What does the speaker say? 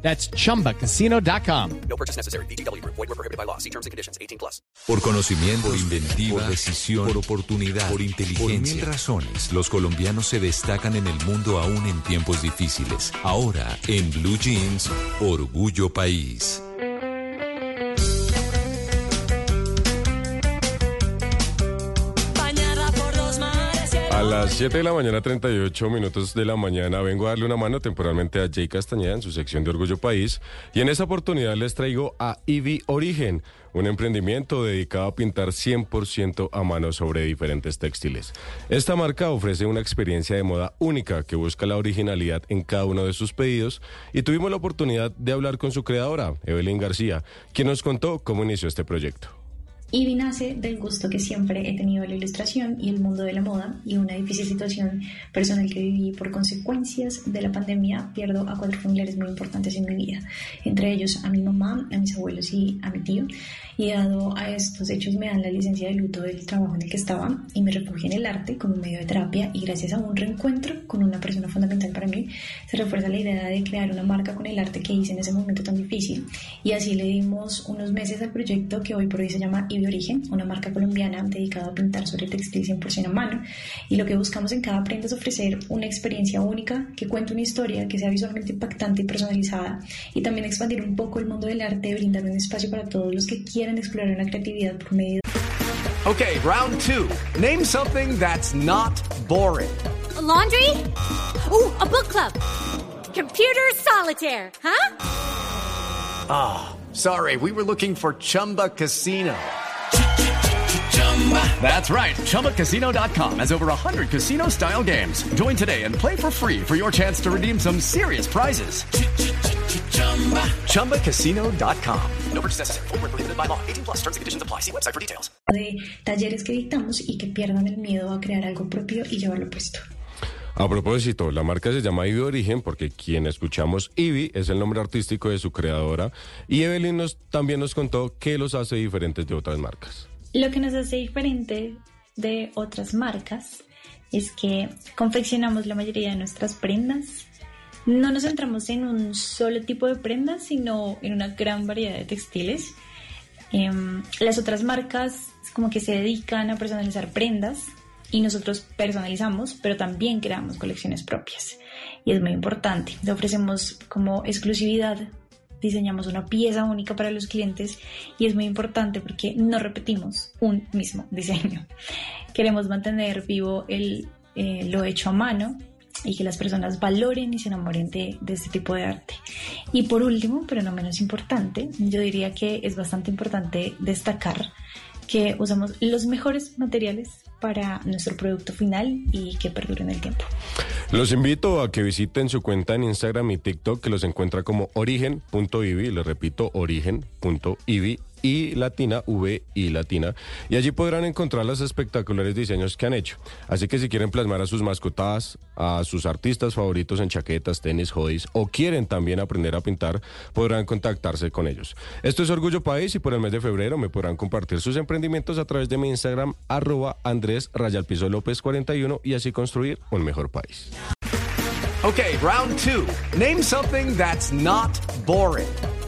That's chumbacasino.com. No purchase necessary. BGW. Void were prohibited by law. See terms and conditions. 18 plus. Por conocimiento, por inventiva, por decisión, por oportunidad, por inteligencia. Por mil razones, los colombianos se destacan en el mundo aún en tiempos difíciles. Ahora, en Blue Jeans, Orgullo País. A las 7 de la mañana, 38 minutos de la mañana, vengo a darle una mano temporalmente a Jay Castañeda en su sección de Orgullo País. Y en esa oportunidad les traigo a Ivy Origen, un emprendimiento dedicado a pintar 100% a mano sobre diferentes textiles. Esta marca ofrece una experiencia de moda única que busca la originalidad en cada uno de sus pedidos. Y tuvimos la oportunidad de hablar con su creadora, Evelyn García, quien nos contó cómo inició este proyecto. Ivy nace del gusto que siempre he tenido de la ilustración y el mundo de la moda y una difícil situación personal que viví por consecuencias de la pandemia. Pierdo a cuatro familiares muy importantes en mi vida, entre ellos a mi mamá, a mis abuelos y a mi tío. Y dado a estos hechos me dan la licencia de luto del trabajo en el que estaba y me refugié en el arte como medio de terapia y gracias a un reencuentro con una persona fundamental para mí se refuerza la idea de crear una marca con el arte que hice en ese momento tan difícil y así le dimos unos meses al proyecto que hoy por hoy se llama Ivy Origen, una marca colombiana dedicada a pintar sobre textil 100% a mano. Y lo que buscamos en cada prenda es ofrecer una experiencia única que cuente una historia que sea visualmente impactante y personalizada. Y también expandir un poco el mundo del arte, brindar un espacio para todos los que quieran explorar una creatividad por medio Okay, round two. Name something that's not boring. A laundry? Ooh, a book club. Computer solitaire, huh? Sorry, we were looking for Chumba Casino. That's right. ChumbaCasino.com has over 100 casino style games. Join today and play for free for your chance to redeem some serious prizes. ChumbaCasino.com. No purchase necessary. Void were prohibited by law. 18 plus. Terms and conditions apply. See website for details. de talleres que dictamos y que pierdan el miedo a crear algo propio y llevarlo puesto. A propósito, la marca se llama Ivy Origen porque quien escuchamos Ivy es el nombre artístico de su creadora y Evelyn nos, también nos contó qué los hace diferentes de otras marcas. Lo que nos hace diferente de otras marcas es que confeccionamos la mayoría de nuestras prendas. No nos centramos en un solo tipo de prendas, sino en una gran variedad de textiles. Em, las otras marcas como que se dedican a personalizar prendas y nosotros personalizamos, pero también creamos colecciones propias. Y es muy importante. Le ofrecemos como exclusividad, diseñamos una pieza única para los clientes y es muy importante porque no repetimos un mismo diseño. Queremos mantener vivo el, eh, lo hecho a mano y que las personas valoren y se enamoren de, de este tipo de arte. Y por último, pero no menos importante, yo diría que es bastante importante destacar que usamos los mejores materiales para nuestro producto final y que perdure en el tiempo. Los invito a que visiten su cuenta en Instagram y TikTok que los encuentra como origen.ivi, les repito, origen.ivi y latina, V y latina, y allí podrán encontrar los espectaculares diseños que han hecho. Así que si quieren plasmar a sus mascotas, a sus artistas favoritos en chaquetas, tenis, hoodies, o quieren también aprender a pintar, podrán contactarse con ellos. Esto es Orgullo País y por el mes de febrero me podrán compartir sus emprendimientos a través de mi Instagram, arroba Andrés Rayalpizo López 41 y así construir un mejor país. Okay, round two. Name something that's not boring.